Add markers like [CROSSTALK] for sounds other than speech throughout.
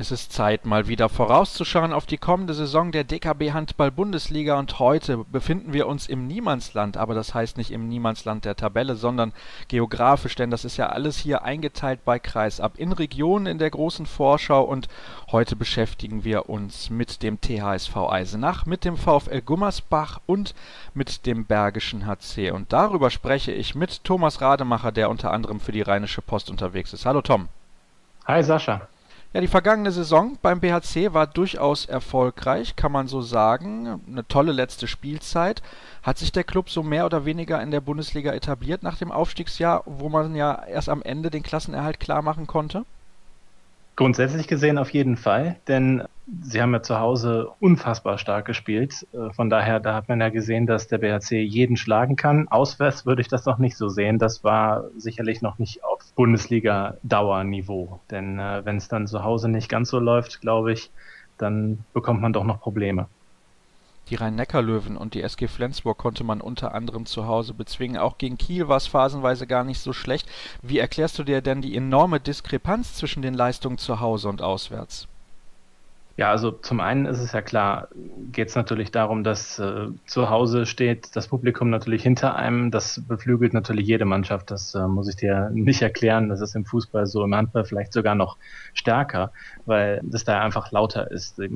Es ist Zeit, mal wieder vorauszuschauen auf die kommende Saison der DKB Handball Bundesliga und heute befinden wir uns im Niemandsland, aber das heißt nicht im Niemandsland der Tabelle, sondern geografisch, denn das ist ja alles hier eingeteilt bei Kreisab in Regionen in der großen Vorschau und heute beschäftigen wir uns mit dem THSV Eisenach, mit dem VfL Gummersbach und mit dem Bergischen HC und darüber spreche ich mit Thomas Rademacher, der unter anderem für die Rheinische Post unterwegs ist. Hallo Tom. Hi Sascha. Ja, die vergangene Saison beim BHC war durchaus erfolgreich, kann man so sagen. Eine tolle letzte Spielzeit. Hat sich der Club so mehr oder weniger in der Bundesliga etabliert nach dem Aufstiegsjahr, wo man ja erst am Ende den Klassenerhalt klar machen konnte? Grundsätzlich gesehen auf jeden Fall, denn sie haben ja zu Hause unfassbar stark gespielt. Äh, von daher, da hat man ja gesehen, dass der BHC jeden schlagen kann. Auswärts würde ich das noch nicht so sehen. Das war sicherlich noch nicht auf Bundesliga-Dauerniveau. Denn äh, wenn es dann zu Hause nicht ganz so läuft, glaube ich, dann bekommt man doch noch Probleme. Die Rhein-Neckar-Löwen und die SG Flensburg konnte man unter anderem zu Hause bezwingen. Auch gegen Kiel war es phasenweise gar nicht so schlecht. Wie erklärst du dir denn die enorme Diskrepanz zwischen den Leistungen zu Hause und auswärts? Ja, also zum einen ist es ja klar, geht es natürlich darum, dass äh, zu Hause steht das Publikum natürlich hinter einem. Das beflügelt natürlich jede Mannschaft. Das äh, muss ich dir [LAUGHS] nicht erklären. Das ist im Fußball so, im Handball vielleicht sogar noch stärker, weil das da einfach lauter ist. Das äh,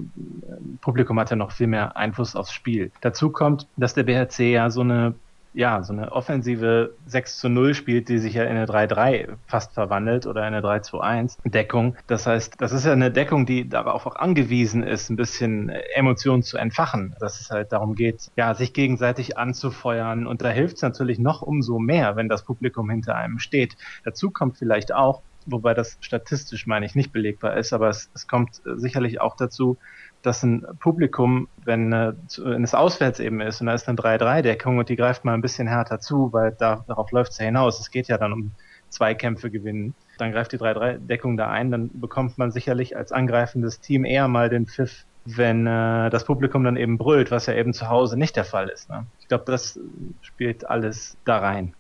Publikum hat ja noch viel mehr Einfluss aufs Spiel. Dazu kommt, dass der BHC ja so eine ja, so eine offensive 6 zu 0 spielt, die sich ja in eine 3-3 fast verwandelt oder in eine 3 zu 1 Deckung. Das heißt, das ist ja eine Deckung, die darauf auch angewiesen ist, ein bisschen Emotionen zu entfachen. Dass es halt darum geht, ja, sich gegenseitig anzufeuern. Und da hilft es natürlich noch umso mehr, wenn das Publikum hinter einem steht. Dazu kommt vielleicht auch, wobei das statistisch, meine ich, nicht belegbar ist, aber es, es kommt sicherlich auch dazu, dass ein Publikum, wenn, äh, wenn es auswärts eben ist und da ist eine 3-3-Deckung und die greift mal ein bisschen härter zu, weil da, darauf läuft es ja hinaus. Es geht ja dann um Zweikämpfe gewinnen. Dann greift die 3-3-Deckung da ein, dann bekommt man sicherlich als angreifendes Team eher mal den Pfiff, wenn äh, das Publikum dann eben brüllt, was ja eben zu Hause nicht der Fall ist. Ne? Ich glaube, das spielt alles da rein.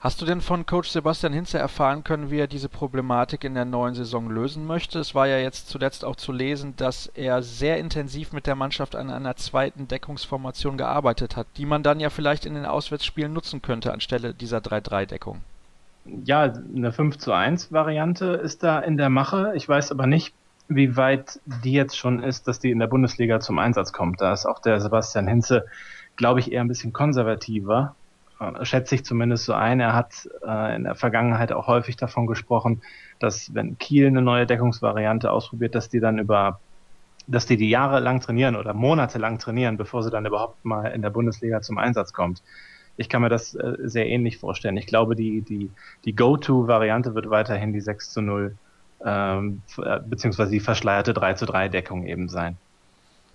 Hast du denn von Coach Sebastian Hinze erfahren können, wie er diese Problematik in der neuen Saison lösen möchte? Es war ja jetzt zuletzt auch zu lesen, dass er sehr intensiv mit der Mannschaft an einer zweiten Deckungsformation gearbeitet hat, die man dann ja vielleicht in den Auswärtsspielen nutzen könnte anstelle dieser 3-3-Deckung. Ja, eine 5 zu 1 Variante ist da in der Mache. Ich weiß aber nicht, wie weit die jetzt schon ist, dass die in der Bundesliga zum Einsatz kommt. Da ist auch der Sebastian Hinze, glaube ich, eher ein bisschen konservativer schätze ich zumindest so ein. Er hat äh, in der Vergangenheit auch häufig davon gesprochen, dass wenn Kiel eine neue Deckungsvariante ausprobiert, dass die dann über dass die die Jahre lang trainieren oder Monate lang trainieren, bevor sie dann überhaupt mal in der Bundesliga zum Einsatz kommt. Ich kann mir das äh, sehr ähnlich vorstellen. Ich glaube, die, die, die Go-To-Variante wird weiterhin die 6 zu 0 ähm, äh, beziehungsweise die verschleierte 3 zu 3 Deckung eben sein.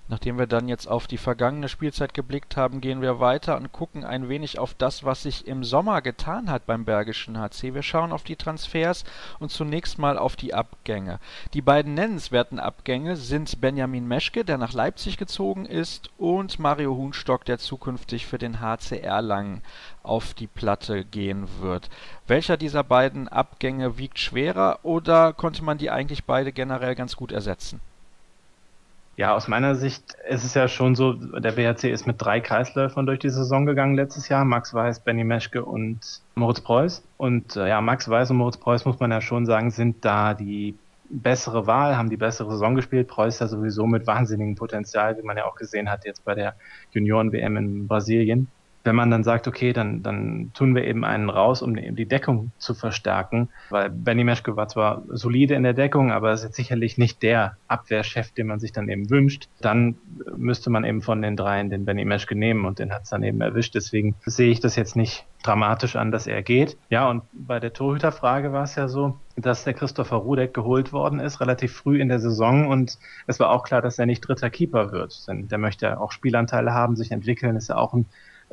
Nachdem wir dann jetzt auf die vergangene Spielzeit geblickt haben, gehen wir weiter und gucken ein wenig auf das, was sich im Sommer getan hat beim Bergischen HC. Wir schauen auf die Transfers und zunächst mal auf die Abgänge. Die beiden nennenswerten Abgänge sind Benjamin Meschke, der nach Leipzig gezogen ist, und Mario Huhnstock, der zukünftig für den HCR Lang auf die Platte gehen wird. Welcher dieser beiden Abgänge wiegt schwerer oder konnte man die eigentlich beide generell ganz gut ersetzen? Ja, aus meiner Sicht ist es ja schon so, der BHC ist mit drei Kreisläufern durch die Saison gegangen letztes Jahr. Max Weiß, Benny Meschke und Moritz Preuß. Und äh, ja, Max Weiß und Moritz Preuß, muss man ja schon sagen, sind da die bessere Wahl, haben die bessere Saison gespielt. Preuß ja sowieso mit wahnsinnigem Potenzial, wie man ja auch gesehen hat jetzt bei der Junioren-WM in Brasilien wenn man dann sagt, okay, dann, dann tun wir eben einen raus, um die Deckung zu verstärken, weil Benny Meschke war zwar solide in der Deckung, aber ist jetzt sicherlich nicht der Abwehrchef, den man sich dann eben wünscht, dann müsste man eben von den dreien den Benny Meschke nehmen und den hat es dann eben erwischt. Deswegen sehe ich das jetzt nicht dramatisch an, dass er geht. Ja, und bei der Torhüterfrage war es ja so, dass der Christopher Rudek geholt worden ist, relativ früh in der Saison. Und es war auch klar, dass er nicht dritter Keeper wird, denn der möchte auch Spielanteile haben, sich entwickeln, ist ja auch ein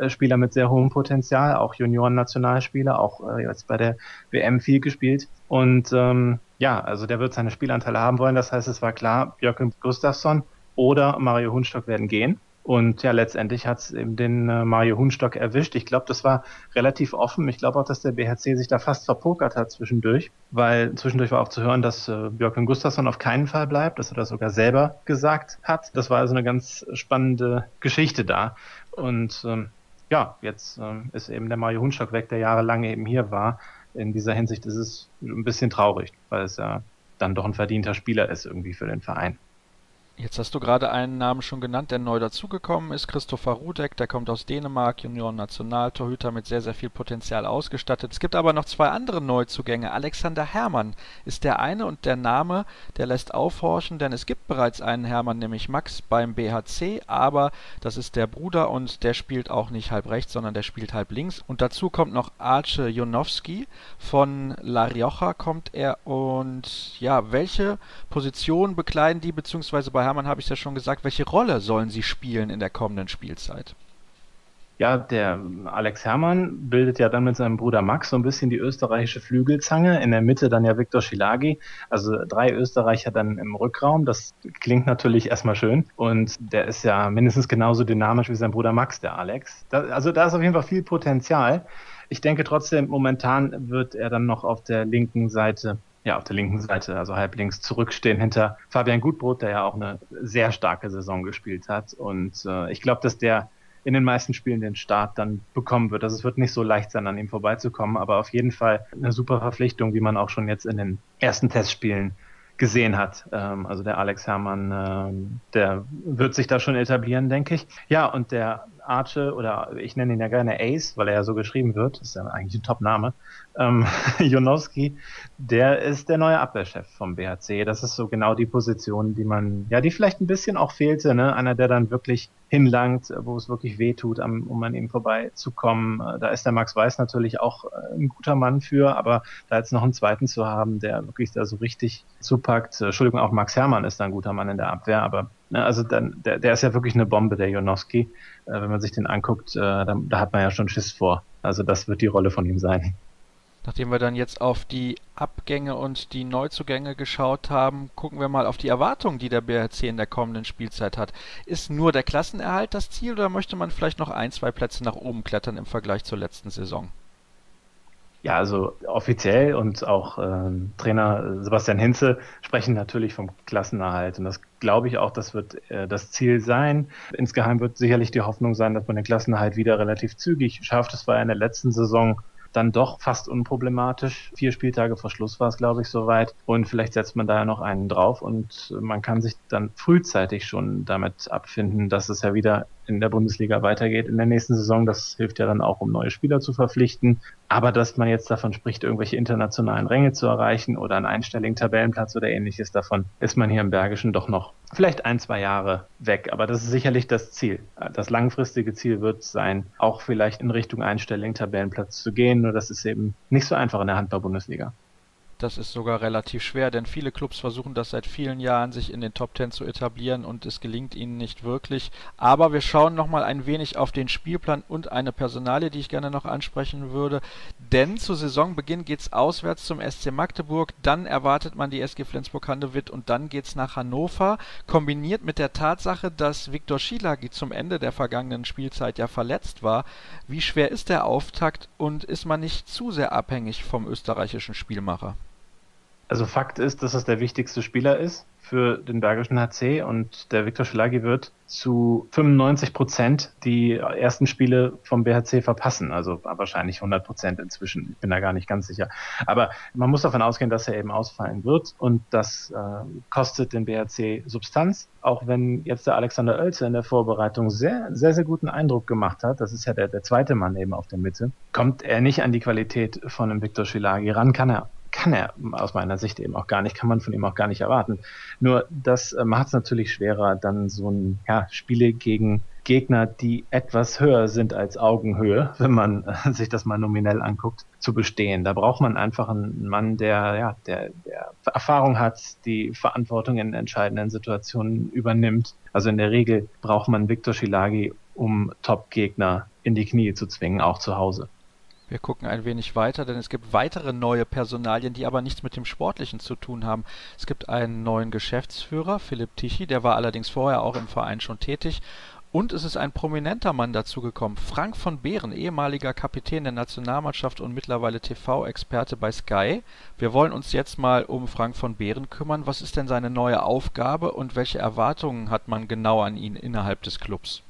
Spieler mit sehr hohem Potenzial, auch Junioren-Nationalspieler, auch äh, jetzt bei der WM viel gespielt. Und ähm, ja, also der wird seine Spielanteile haben wollen. Das heißt, es war klar, Jörg Gustafsson oder Mario Hunstock werden gehen. Und ja, letztendlich hat es eben den äh, Mario Hunstock erwischt. Ich glaube, das war relativ offen. Ich glaube auch, dass der BHC sich da fast verpokert hat zwischendurch, weil zwischendurch war auch zu hören, dass äh, Björkman Gustafsson auf keinen Fall bleibt, dass er das sogar selber gesagt hat. Das war also eine ganz spannende Geschichte da. Und ähm, ja, jetzt ähm, ist eben der Mario Hunstock weg, der jahrelang eben hier war. In dieser Hinsicht ist es ein bisschen traurig, weil es ja dann doch ein verdienter Spieler ist irgendwie für den Verein. Jetzt hast du gerade einen Namen schon genannt, der neu dazugekommen ist, Christopher Rudek, der kommt aus Dänemark, Junior Nationaltorhüter mit sehr, sehr viel Potenzial ausgestattet. Es gibt aber noch zwei andere Neuzugänge. Alexander Herrmann ist der eine und der Name, der lässt aufhorchen, denn es gibt bereits einen Herrmann, nämlich Max beim BHC, aber das ist der Bruder und der spielt auch nicht halb rechts, sondern der spielt halb links. Und dazu kommt noch Arce Jonowski, von La Rioja kommt er und ja, welche Position bekleiden die, beziehungsweise bei Hermann habe ich ja schon gesagt, welche Rolle sollen sie spielen in der kommenden Spielzeit? Ja, der Alex Herrmann bildet ja dann mit seinem Bruder Max so ein bisschen die österreichische Flügelzange. In der Mitte dann ja Viktor Schilagi. Also drei Österreicher dann im Rückraum. Das klingt natürlich erstmal schön. Und der ist ja mindestens genauso dynamisch wie sein Bruder Max, der Alex. Da, also da ist auf jeden Fall viel Potenzial. Ich denke trotzdem, momentan wird er dann noch auf der linken Seite ja, auf der linken Seite, also halb links zurückstehen hinter Fabian Gutbrot, der ja auch eine sehr starke Saison gespielt hat. Und äh, ich glaube, dass der in den meisten Spielen den Start dann bekommen wird. Also es wird nicht so leicht sein, an ihm vorbeizukommen, aber auf jeden Fall eine super Verpflichtung, wie man auch schon jetzt in den ersten Testspielen gesehen hat. Ähm, also der Alex Herrmann, ähm, der wird sich da schon etablieren, denke ich. Ja, und der Arche, oder ich nenne ihn ja gerne Ace, weil er ja so geschrieben wird, ist ja eigentlich ein Top-Name, ähm, [LAUGHS] Jonowski, der ist der neue Abwehrchef vom BHC. Das ist so genau die Position, die man, ja, die vielleicht ein bisschen auch fehlte, ne? Einer, der dann wirklich hinlangt, wo es wirklich weh tut, um an ihm vorbeizukommen. Da ist der Max Weiß natürlich auch äh, ein guter Mann für, aber da jetzt noch einen zweiten zu haben, der wirklich da so richtig zupackt. Entschuldigung, auch Max Hermann ist da ein guter Mann in der Abwehr, aber ne, also dann, der, der ist ja wirklich eine Bombe, der Jonowski. Äh, wenn man sich den anguckt, äh, da, da hat man ja schon Schiss vor. Also das wird die Rolle von ihm sein. Nachdem wir dann jetzt auf die Abgänge und die Neuzugänge geschaut haben, gucken wir mal auf die Erwartungen, die der BRC in der kommenden Spielzeit hat. Ist nur der Klassenerhalt das Ziel oder möchte man vielleicht noch ein, zwei Plätze nach oben klettern im Vergleich zur letzten Saison? Ja, also offiziell und auch äh, Trainer Sebastian Hinze sprechen natürlich vom Klassenerhalt. Und das glaube ich auch, das wird äh, das Ziel sein. Insgeheim wird sicherlich die Hoffnung sein, dass man den Klassenerhalt wieder relativ zügig schafft. Das war ja in der letzten Saison dann doch fast unproblematisch. Vier Spieltage vor Schluss war es, glaube ich, soweit. Und vielleicht setzt man da ja noch einen drauf und man kann sich dann frühzeitig schon damit abfinden, dass es ja wieder in der Bundesliga weitergeht in der nächsten Saison. Das hilft ja dann auch, um neue Spieler zu verpflichten. Aber dass man jetzt davon spricht, irgendwelche internationalen Ränge zu erreichen oder einen einstelligen Tabellenplatz oder ähnliches, davon ist man hier im Bergischen doch noch vielleicht ein, zwei Jahre weg. Aber das ist sicherlich das Ziel. Das langfristige Ziel wird sein, auch vielleicht in Richtung einstelligen Tabellenplatz zu gehen. Nur das ist eben nicht so einfach in der Handball-Bundesliga. Das ist sogar relativ schwer, denn viele Clubs versuchen das seit vielen Jahren, sich in den Top Ten zu etablieren und es gelingt ihnen nicht wirklich. Aber wir schauen nochmal ein wenig auf den Spielplan und eine Personalie, die ich gerne noch ansprechen würde. Denn zu Saisonbeginn geht es auswärts zum SC Magdeburg, dann erwartet man die SG Flensburg-Handewitt und dann geht es nach Hannover. Kombiniert mit der Tatsache, dass Viktor Schilagi zum Ende der vergangenen Spielzeit ja verletzt war. Wie schwer ist der Auftakt und ist man nicht zu sehr abhängig vom österreichischen Spielmacher? Also Fakt ist, dass es der wichtigste Spieler ist für den Bergischen HC und der Viktor Schlagi wird zu 95 Prozent die ersten Spiele vom BHC verpassen. Also wahrscheinlich 100 Prozent inzwischen. Ich bin da gar nicht ganz sicher. Aber man muss davon ausgehen, dass er eben ausfallen wird und das äh, kostet den BHC Substanz. Auch wenn jetzt der Alexander Oelze in der Vorbereitung sehr, sehr, sehr guten Eindruck gemacht hat. Das ist ja der, der zweite Mann eben auf der Mitte. Kommt er nicht an die Qualität von einem Viktor Schilagi ran, kann er kann er aus meiner Sicht eben auch gar nicht, kann man von ihm auch gar nicht erwarten. Nur das äh, macht es natürlich schwerer, dann so ein ja, Spiele gegen Gegner, die etwas höher sind als Augenhöhe, [LAUGHS] wenn man äh, sich das mal nominell anguckt, zu bestehen. Da braucht man einfach einen Mann, der, ja, der, der Erfahrung hat, die Verantwortung in entscheidenden Situationen übernimmt. Also in der Regel braucht man Viktor Schilagi, um Top-Gegner in die Knie zu zwingen, auch zu Hause. Wir gucken ein wenig weiter, denn es gibt weitere neue Personalien, die aber nichts mit dem Sportlichen zu tun haben. Es gibt einen neuen Geschäftsführer, Philipp Tichy, der war allerdings vorher auch im Verein schon tätig Und es ist ein prominenter Mann dazugekommen, Frank von Behren, ehemaliger Kapitän der Nationalmannschaft und mittlerweile TV-Experte bei Sky. Wir wollen uns jetzt mal um Frank von Behren kümmern. Was ist denn seine neue Aufgabe und welche Erwartungen hat man genau an ihn innerhalb des Clubs?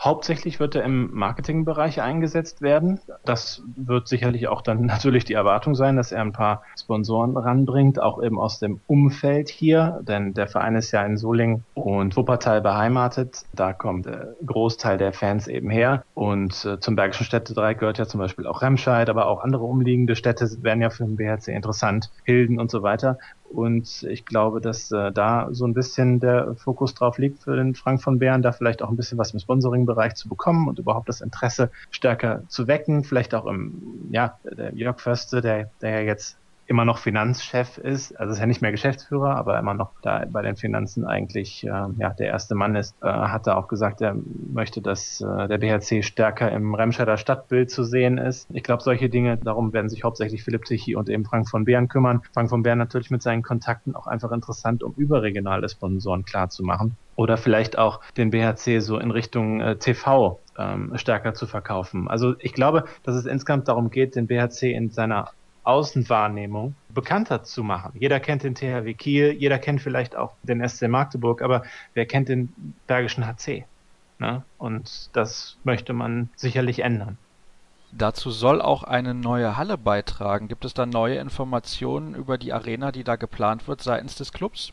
Hauptsächlich wird er im Marketingbereich eingesetzt werden. Das wird sicherlich auch dann [LAUGHS] natürlich die Erwartung sein, dass er ein paar Sponsoren ranbringt, auch eben aus dem Umfeld hier, denn der Verein ist ja in Solingen und Wuppertal beheimatet. Da kommt der Großteil der Fans eben her. Und äh, zum Bergischen Städtedreieck gehört ja zum Beispiel auch Remscheid, aber auch andere umliegende Städte wären ja für den BHC interessant, Hilden und so weiter. Und ich glaube, dass äh, da so ein bisschen der Fokus drauf liegt für den Frank von Bären, da vielleicht auch ein bisschen was im Sponsoring-Bereich zu bekommen und überhaupt das Interesse stärker zu wecken. Vielleicht auch im, ja, der Jörg Förste, der, der ja jetzt immer noch Finanzchef ist, also ist ja nicht mehr Geschäftsführer, aber immer noch da bei den Finanzen eigentlich äh, ja der erste Mann ist, äh, hat er auch gesagt, er möchte, dass äh, der BHC stärker im Remscheider Stadtbild zu sehen ist. Ich glaube, solche Dinge, darum werden sich hauptsächlich Philipp Tichy und eben Frank von Beeren kümmern. Frank von Beeren natürlich mit seinen Kontakten auch einfach interessant, um überregionale Sponsoren klarzumachen oder vielleicht auch den BHC so in Richtung äh, TV ähm, stärker zu verkaufen. Also ich glaube, dass es insgesamt darum geht, den BHC in seiner Außenwahrnehmung bekannter zu machen. Jeder kennt den THW Kiel, jeder kennt vielleicht auch den SC Magdeburg, aber wer kennt den Bergischen HC? Ne? Und das möchte man sicherlich ändern. Dazu soll auch eine neue Halle beitragen. Gibt es da neue Informationen über die Arena, die da geplant wird seitens des Clubs?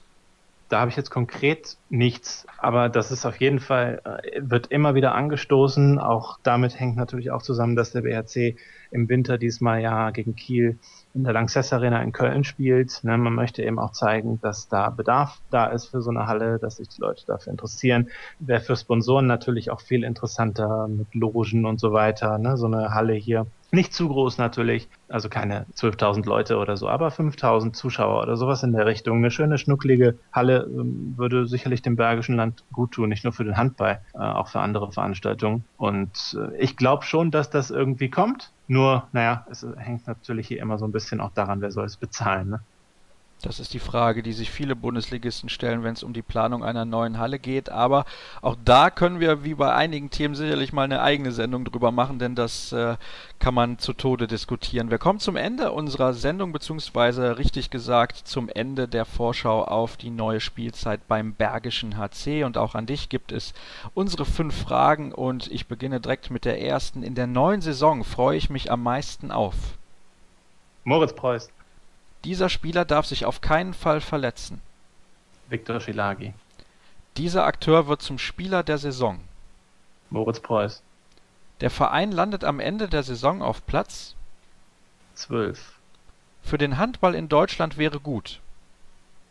Da habe ich jetzt konkret nichts, aber das ist auf jeden Fall, äh, wird immer wieder angestoßen. Auch damit hängt natürlich auch zusammen, dass der BRC im Winter diesmal ja gegen Kiel in der Lanxess Arena in Köln spielt. Ne, man möchte eben auch zeigen, dass da Bedarf da ist für so eine Halle, dass sich die Leute dafür interessieren. Wäre für Sponsoren natürlich auch viel interessanter mit Logen und so weiter. Ne, so eine Halle hier nicht zu groß natürlich, also keine 12.000 Leute oder so, aber 5.000 Zuschauer oder sowas in der Richtung. Eine schöne, schnucklige Halle ähm, würde sicherlich dem Bergischen Land gut tun, nicht nur für den Handball, äh, auch für andere Veranstaltungen. Und äh, ich glaube schon, dass das irgendwie kommt. Nur, naja, es hängt natürlich hier immer so ein bisschen auch daran, wer soll es bezahlen. Ne? Das ist die Frage, die sich viele Bundesligisten stellen, wenn es um die Planung einer neuen Halle geht. Aber auch da können wir, wie bei einigen Themen, sicherlich mal eine eigene Sendung drüber machen, denn das äh, kann man zu Tode diskutieren. Wir kommen zum Ende unserer Sendung, beziehungsweise richtig gesagt zum Ende der Vorschau auf die neue Spielzeit beim Bergischen HC. Und auch an dich gibt es unsere fünf Fragen und ich beginne direkt mit der ersten. In der neuen Saison freue ich mich am meisten auf. Moritz Preuß. Dieser Spieler darf sich auf keinen Fall verletzen. Viktor Schilagi. Dieser Akteur wird zum Spieler der Saison. Moritz Preuß. Der Verein landet am Ende der Saison auf Platz 12. Für den Handball in Deutschland wäre gut.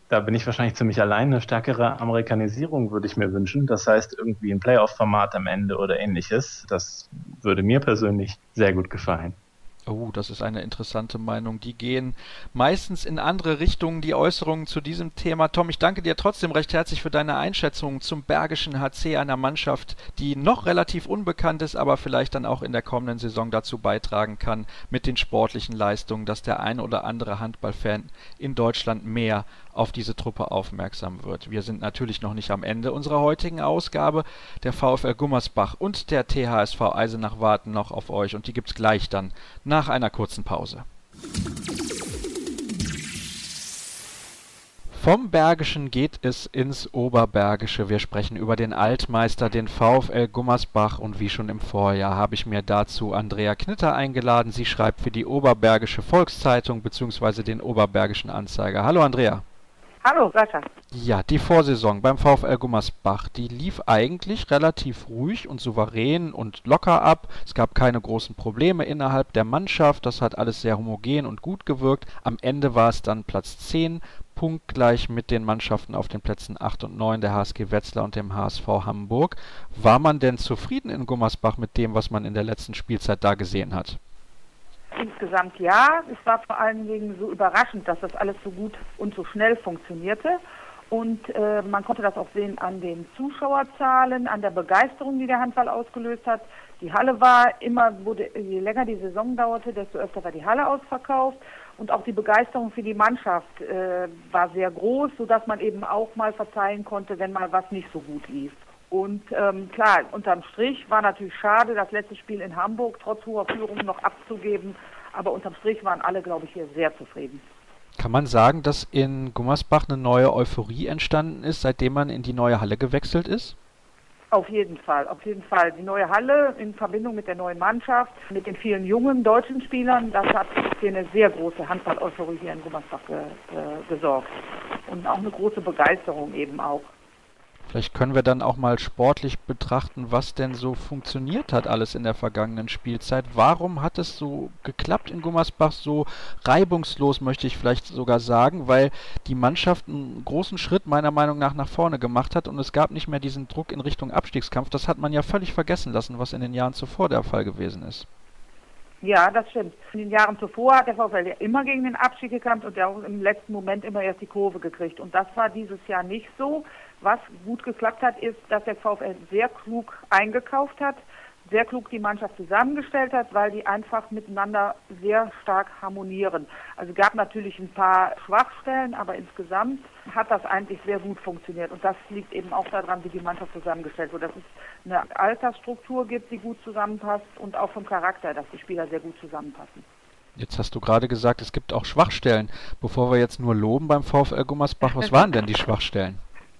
Da bin ich wahrscheinlich ziemlich allein. Eine stärkere Amerikanisierung würde ich mir wünschen. Das heißt, irgendwie ein Playoff-Format am Ende oder ähnliches. Das würde mir persönlich sehr gut gefallen. Oh, das ist eine interessante Meinung. Die gehen meistens in andere Richtungen, die Äußerungen zu diesem Thema. Tom, ich danke dir trotzdem recht herzlich für deine Einschätzung zum Bergischen HC, einer Mannschaft, die noch relativ unbekannt ist, aber vielleicht dann auch in der kommenden Saison dazu beitragen kann, mit den sportlichen Leistungen, dass der ein oder andere Handballfan in Deutschland mehr auf diese Truppe aufmerksam wird. Wir sind natürlich noch nicht am Ende unserer heutigen Ausgabe. Der VfL Gummersbach und der THSV Eisenach warten noch auf euch und die gibt's gleich dann nach einer kurzen Pause. Vom Bergischen geht es ins Oberbergische. Wir sprechen über den Altmeister, den VfL Gummersbach. Und wie schon im Vorjahr habe ich mir dazu Andrea Knitter eingeladen. Sie schreibt für die Oberbergische Volkszeitung bzw. den Oberbergischen Anzeiger. Hallo Andrea. Hallo, Sascha. Ja, die Vorsaison beim VfL Gummersbach, die lief eigentlich relativ ruhig und souverän und locker ab. Es gab keine großen Probleme innerhalb der Mannschaft. Das hat alles sehr homogen und gut gewirkt. Am Ende war es dann Platz 10, punktgleich mit den Mannschaften auf den Plätzen 8 und 9, der HSG Wetzlar und dem HSV Hamburg. War man denn zufrieden in Gummersbach mit dem, was man in der letzten Spielzeit da gesehen hat? Insgesamt ja. Es war vor allen Dingen so überraschend, dass das alles so gut und so schnell funktionierte. Und äh, man konnte das auch sehen an den Zuschauerzahlen, an der Begeisterung, die der Handball ausgelöst hat. Die Halle war immer, wurde, je länger die Saison dauerte, desto öfter war die Halle ausverkauft. Und auch die Begeisterung für die Mannschaft äh, war sehr groß, sodass man eben auch mal verzeihen konnte, wenn mal was nicht so gut lief. Und ähm, klar, unterm Strich war natürlich schade, das letzte Spiel in Hamburg trotz hoher Führung noch abzugeben. Aber unterm Strich waren alle, glaube ich, hier sehr zufrieden. Kann man sagen, dass in Gummersbach eine neue Euphorie entstanden ist, seitdem man in die neue Halle gewechselt ist? Auf jeden Fall, auf jeden Fall. Die neue Halle in Verbindung mit der neuen Mannschaft, mit den vielen jungen deutschen Spielern, das hat für eine sehr große Handball-Euphorie hier in Gummersbach ge, äh, gesorgt. Und auch eine große Begeisterung eben auch. Vielleicht können wir dann auch mal sportlich betrachten, was denn so funktioniert hat alles in der vergangenen Spielzeit. Warum hat es so geklappt in Gummersbach, so reibungslos möchte ich vielleicht sogar sagen, weil die Mannschaft einen großen Schritt meiner Meinung nach nach vorne gemacht hat und es gab nicht mehr diesen Druck in Richtung Abstiegskampf. Das hat man ja völlig vergessen lassen, was in den Jahren zuvor der Fall gewesen ist. Ja, das stimmt. In den Jahren zuvor hat der VfL ja immer gegen den Abstieg gekämpft und ja auch im letzten Moment immer erst die Kurve gekriegt. Und das war dieses Jahr nicht so. Was gut geklappt hat, ist, dass der VfL sehr klug eingekauft hat, sehr klug die Mannschaft zusammengestellt hat, weil die einfach miteinander sehr stark harmonieren. Also gab natürlich ein paar Schwachstellen, aber insgesamt hat das eigentlich sehr gut funktioniert. Und das liegt eben auch daran, wie die Mannschaft zusammengestellt wurde. Dass es eine Altersstruktur gibt, die gut zusammenpasst und auch vom Charakter, dass die Spieler sehr gut zusammenpassen. Jetzt hast du gerade gesagt, es gibt auch Schwachstellen. Bevor wir jetzt nur loben beim VfL Gummersbach, was waren denn die Schwachstellen?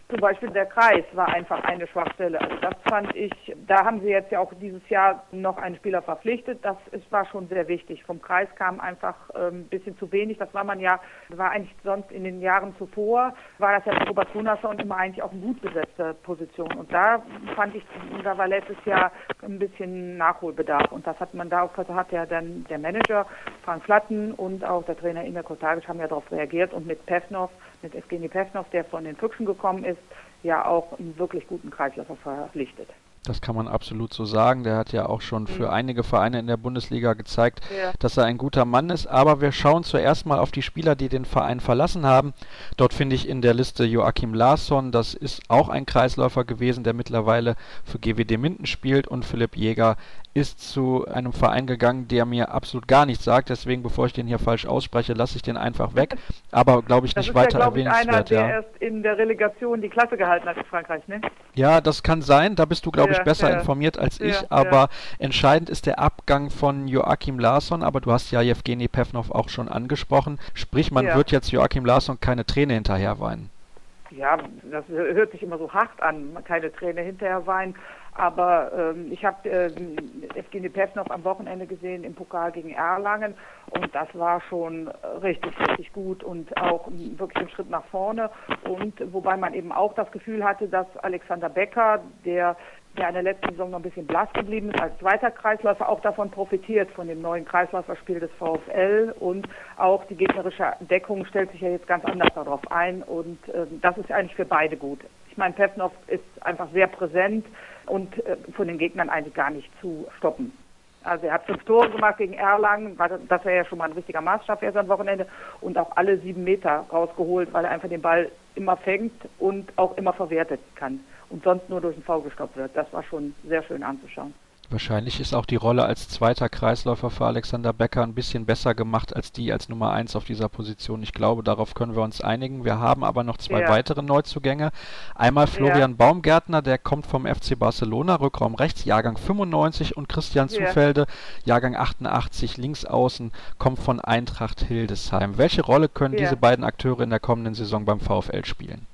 Zum Beispiel der Kreis war einfach eine Schwachstelle. Also das fand ich, da haben sie jetzt ja auch dieses Jahr noch einen Spieler verpflichtet. Das ist, war schon sehr wichtig. Vom Kreis kam einfach ein ähm, bisschen zu wenig. Das war man ja, war eigentlich sonst in den Jahren zuvor, war das ja mit Robert Gunnarsson immer eigentlich auch eine gut besetzte Position. Und da fand ich, da war letztes Jahr ein bisschen Nachholbedarf. Und das hat man da auch, hat ja dann der Manager Frank Flatten und auch der Trainer Inge Kotagic haben ja darauf reagiert und mit Pevnov mit Evgeny Pevnov, der von den Füchsen gekommen ist, ja auch einen wirklich guten Kreisläufer verpflichtet. Das kann man absolut so sagen. Der hat ja auch schon für mhm. einige Vereine in der Bundesliga gezeigt, ja. dass er ein guter Mann ist. Aber wir schauen zuerst mal auf die Spieler, die den Verein verlassen haben. Dort finde ich in der Liste Joachim Larsson. Das ist auch ein Kreisläufer gewesen, der mittlerweile für GWD Minden spielt. Und Philipp Jäger ist zu einem Verein gegangen, der mir absolut gar nichts sagt. Deswegen, bevor ich den hier falsch ausspreche, lasse ich den einfach weg. Aber glaube ich das nicht weiter ja, erwähnenswert. Einer, der ja. erst in der Relegation die Klasse gehalten hat in Frankreich, ne? Ja, das kann sein. Da bist du, glaube ich, besser ja. informiert als ich. Aber entscheidend ist der Abgang von Joachim Larsson. Aber du hast ja Jewgeni Pevnov auch schon angesprochen. Sprich, man wird jetzt Joachim Larsson keine Träne hinterher weinen. Ja, das hört sich immer so hart an, keine Träne hinterher weinen. Aber ähm, ich habe äh, Evgeny Pevnov am Wochenende gesehen im Pokal gegen Erlangen und das war schon richtig, richtig gut und auch wirklich ein Schritt nach vorne. Und wobei man eben auch das Gefühl hatte, dass Alexander Becker, der ja in der letzten Saison noch ein bisschen blass geblieben ist als zweiter Kreisläufer, auch davon profitiert, von dem neuen Kreisläuferspiel des VfL und auch die gegnerische Deckung stellt sich ja jetzt ganz anders darauf ein und äh, das ist eigentlich für beide gut. Ich meine, Pevnov ist einfach sehr präsent, und äh, von den Gegnern eigentlich gar nicht zu stoppen. Also er hat fünf Tore gemacht gegen Erlangen, das wäre ja schon mal ein richtiger Maßstab erst am Wochenende und auch alle sieben Meter rausgeholt, weil er einfach den Ball immer fängt und auch immer verwertet kann und sonst nur durch den V gestoppt wird. Das war schon sehr schön anzuschauen. Wahrscheinlich ist auch die Rolle als zweiter Kreisläufer für Alexander Becker ein bisschen besser gemacht als die als Nummer 1 auf dieser Position. Ich glaube, darauf können wir uns einigen. Wir haben aber noch zwei ja. weitere Neuzugänge. Einmal Florian ja. Baumgärtner, der kommt vom FC Barcelona, Rückraum rechts, Jahrgang 95 und Christian ja. Zufelde, Jahrgang 88, links außen, kommt von Eintracht Hildesheim. Welche Rolle können diese beiden Akteure in der kommenden Saison beim VfL spielen?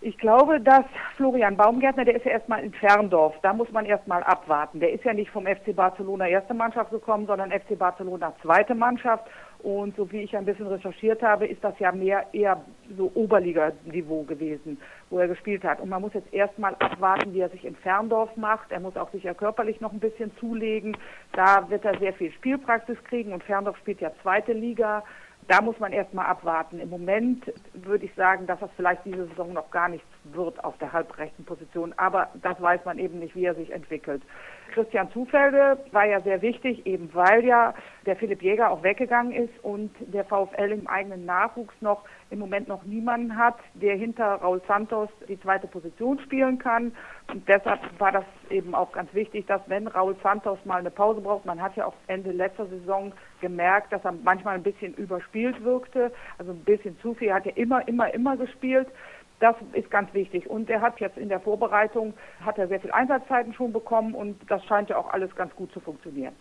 Ich glaube, dass Florian Baumgärtner, der ist ja erstmal in Ferndorf, da muss man erstmal abwarten. Der ist ja nicht vom FC Barcelona erste Mannschaft gekommen, sondern FC Barcelona zweite Mannschaft. Und so wie ich ein bisschen recherchiert habe, ist das ja mehr eher so Oberliganiveau gewesen, wo er gespielt hat. Und man muss jetzt erstmal abwarten, wie er sich in Ferndorf macht. Er muss auch sicher körperlich noch ein bisschen zulegen. Da wird er sehr viel Spielpraxis kriegen und Ferndorf spielt ja zweite Liga da muss man erstmal abwarten. Im Moment würde ich sagen, dass das vielleicht diese Saison noch gar nichts wird auf der halbrechten Position, aber das weiß man eben nicht, wie er sich entwickelt. Christian Zufelde. War ja sehr wichtig, eben weil ja der Philipp Jäger auch weggegangen ist und der VfL im eigenen Nachwuchs noch im Moment noch niemanden hat, der hinter Raul Santos die zweite Position spielen kann. Und deshalb war das eben auch ganz wichtig, dass wenn Raul Santos mal eine Pause braucht, man hat ja auch Ende letzter Saison gemerkt, dass er manchmal ein bisschen überspielt wirkte, also ein bisschen zu viel, er hat ja immer, immer, immer gespielt Das ist ganz wichtig. Und er hat jetzt in der Vorbereitung, hat er sehr viel Einsatzzeiten schon bekommen und das scheint ja auch alles ganz gut zu funktionieren.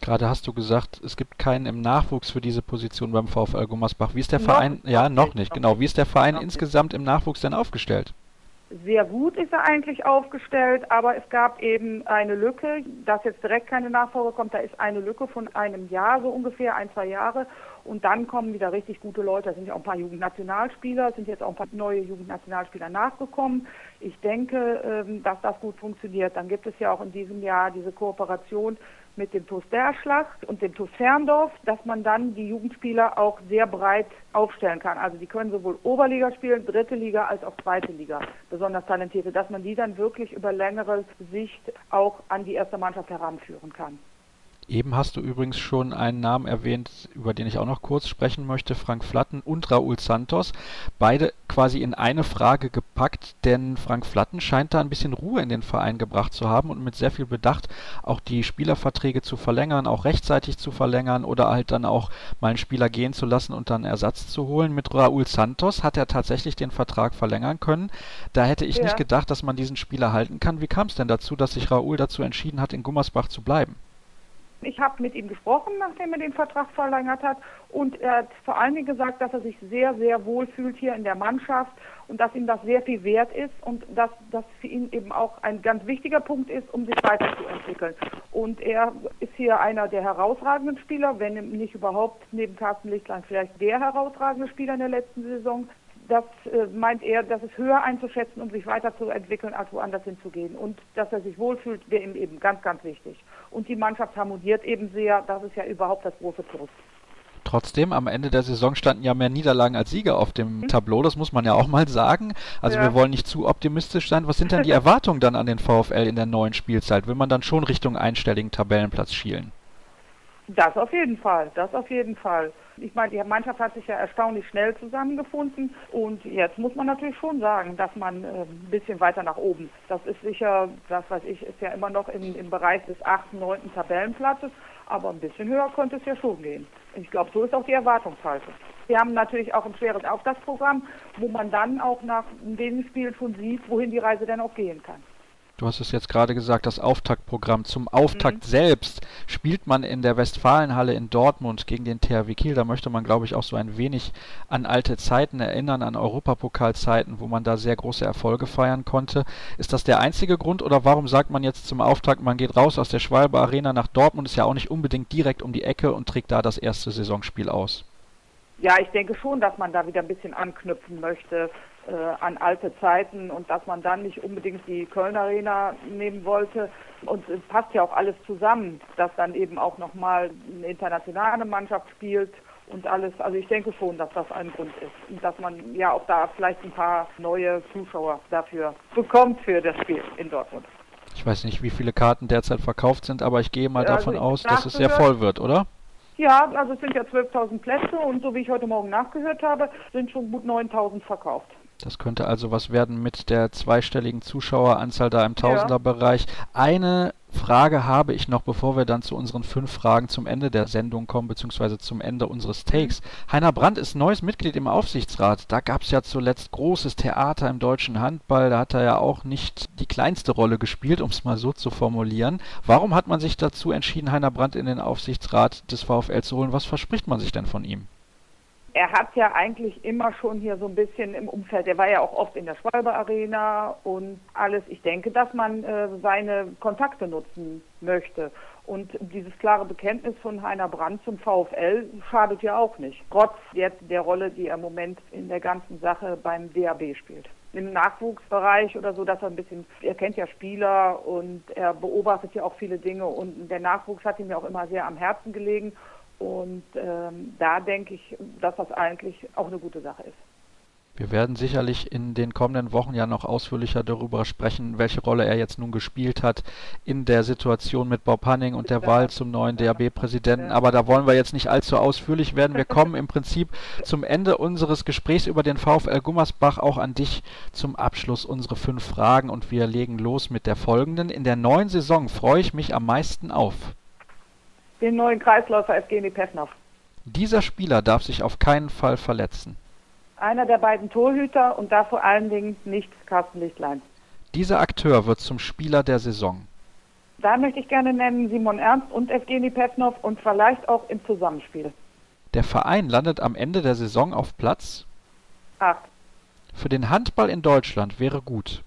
Gerade hast du gesagt, es gibt keinen im Nachwuchs für diese Position beim VfL Gummersbach. Wie ist der Verein? Noch, ja, noch nicht, genau. Wie ist der Verein insgesamt im Nachwuchs denn aufgestellt? Sehr gut ist er eigentlich aufgestellt, aber es gab eben eine Lücke, dass jetzt direkt keine Nachfolge kommt. Da ist eine Lücke von einem Jahr, so ungefähr ein, zwei Jahre. Und dann kommen wieder richtig gute Leute. Da sind ja auch ein paar Jugendnationalspieler, sind jetzt auch ein paar neue Jugendnationalspieler nachgekommen. Ich denke, ähm, dass das gut funktioniert. Dann gibt es ja auch in diesem Jahr diese Kooperation mit dem TuS Derschlacht und dem TuS Ferndorf, dass man dann die Jugendspieler auch sehr breit aufstellen kann. Also die können sowohl Oberliga spielen, dritte Liga als auch zweite Liga, besonders talentierte, dass man die dann wirklich über längere Sicht auch an die erste Mannschaft heranführen kann. Eben hast du übrigens schon einen Namen erwähnt, über den ich auch noch kurz sprechen möchte, Frank Flatten und Raúl Santos. Beide quasi in eine Frage gepackt, denn Frank Flatten scheint da ein bisschen Ruhe in den Verein gebracht zu haben und mit sehr viel Bedacht auch die Spielerverträge zu verlängern, auch rechtzeitig zu verlängern oder halt dann auch mal einen Spieler gehen zu lassen und dann Ersatz zu holen. Mit Raúl Santos hat er tatsächlich den Vertrag verlängern können. Da hätte ich ja. nicht gedacht, dass man diesen Spieler halten kann. Wie kam es denn dazu, dass sich Raúl dazu entschieden hat, in Gummersbach zu bleiben? Ich habe mit ihm gesprochen, nachdem er den Vertrag verlängert hat. Und er hat vor allen Dingen gesagt, dass er sich sehr, sehr wohl fühlt hier in der Mannschaft und dass ihm das sehr viel wert ist und dass das für ihn eben auch ein ganz wichtiger Punkt ist, um sich weiterzuentwickeln. Und er ist hier einer der herausragenden Spieler, wenn nicht überhaupt neben Carsten Lichtlein vielleicht der herausragende Spieler in der letzten Saison das äh, meint er, das ist höher einzuschätzen, um sich weiterzuentwickeln, als woanders hinzugehen. Und dass er sich wohlfühlt, wäre ihm eben ganz, ganz wichtig. Und die Mannschaft harmoniert eben sehr, das ist ja überhaupt das große Plus. Trotzdem, am Ende der Saison standen ja mehr Niederlagen als Sieger auf dem mhm. Tableau, das muss man ja auch mal sagen. Also ja. wir wollen nicht zu optimistisch sein. Was sind denn die [LAUGHS] Erwartungen dann an den VfL in der neuen Spielzeit? Will man dann schon Richtung einstelligen Tabellenplatz schielen? Das auf jeden Fall, das auf jeden Fall. Ich meine, die Mannschaft hat sich ja erstaunlich schnell zusammengefunden und jetzt muss man natürlich schon sagen, dass man äh, ein bisschen weiter nach oben. Das ist sicher, das weiß ich, ist ja immer noch in, im Bereich des 8., 9. Tabellenplatzes, aber ein bisschen höher könnte es ja schon gehen. Ich glaube, so ist auch die Erwartungshaltung. Wir haben natürlich auch ein schweres Auftaktprogramm, wo man dann auch nach dem Spiel schon sieht, wohin die Reise denn auch gehen kann. Du hast es jetzt gerade gesagt, das Auftaktprogramm. Zum Auftakt mhm. selbst spielt man in der Westfalenhalle in Dortmund gegen den THW Kiel. Da möchte man, glaube ich, auch so ein wenig an alte Zeiten erinnern, an Europapokalzeiten, wo man da sehr große Erfolge feiern konnte. Ist das der einzige Grund oder warum sagt man jetzt zum Auftakt, man geht raus aus der Schwalbe Arena nach Dortmund, ist ja auch nicht unbedingt direkt um die Ecke und trägt da das erste Saisonspiel aus? Ja, ich denke schon, dass man da wieder ein bisschen anknüpfen möchte an alte Zeiten und dass man dann nicht unbedingt die Kölner Arena nehmen wollte. Und es passt ja auch alles zusammen, dass dann eben auch nochmal eine internationale Mannschaft spielt und alles. Also ich denke schon, dass das ein Grund ist und dass man ja auch da vielleicht ein paar neue Zuschauer dafür bekommt für das Spiel in Dortmund. Ich weiß nicht, wie viele Karten derzeit verkauft sind, aber ich gehe mal also davon aus, dass es sehr voll wird, oder? Ja, also es sind ja 12.000 Plätze und so wie ich heute Morgen nachgehört habe, sind schon gut 9.000 verkauft. Das könnte also was werden mit der zweistelligen Zuschaueranzahl da im Tausenderbereich. Ja. Eine Frage habe ich noch, bevor wir dann zu unseren fünf Fragen zum Ende der Sendung kommen, beziehungsweise zum Ende unseres Takes. Mhm. Heiner Brandt ist neues Mitglied im Aufsichtsrat. Da gab es ja zuletzt großes Theater im deutschen Handball. Da hat er ja auch nicht die kleinste Rolle gespielt, um es mal so zu formulieren. Warum hat man sich dazu entschieden, Heiner Brandt in den Aufsichtsrat des VfL zu holen? Was verspricht man sich denn von ihm? Er hat ja eigentlich immer schon hier so ein bisschen im Umfeld, er war ja auch oft in der Schwalbe Arena und alles. Ich denke, dass man äh, seine Kontakte nutzen möchte. Und dieses klare Bekenntnis von Heiner Brandt zum VfL schadet ja auch nicht. Trotz jetzt der Rolle, die er im Moment in der ganzen Sache beim DAB spielt. Im Nachwuchsbereich oder so, dass er ein bisschen, er kennt ja Spieler und er beobachtet ja auch viele Dinge und der Nachwuchs hat ihm ja auch immer sehr am Herzen gelegen. Und ähm, da denke ich, dass das eigentlich auch eine gute Sache ist. Wir werden sicherlich in den kommenden Wochen ja noch ausführlicher darüber sprechen, welche Rolle er jetzt nun gespielt hat in der Situation mit Bob Hanning und der Wahl zum neuen DAB-Präsidenten. Aber da wollen wir jetzt nicht allzu ausführlich werden. Wir kommen im Prinzip zum Ende unseres Gesprächs über den VfL Gummersbach auch an dich zum Abschluss unsere fünf Fragen und wir legen los mit der folgenden. In der neuen Saison freue ich mich am meisten auf den neuen Kreisläufer Evgeny Pevnov. Dieser Spieler darf sich auf keinen Fall verletzen. Einer der beiden Torhüter und da vor allen Dingen nicht Carsten Lichtlein. Dieser Akteur wird zum Spieler der Saison. Da möchte ich gerne nennen Simon Ernst und Evgeny Pevnov und vielleicht auch im Zusammenspiel. Der Verein landet am Ende der Saison auf Platz 8. Für den Handball in Deutschland wäre gut.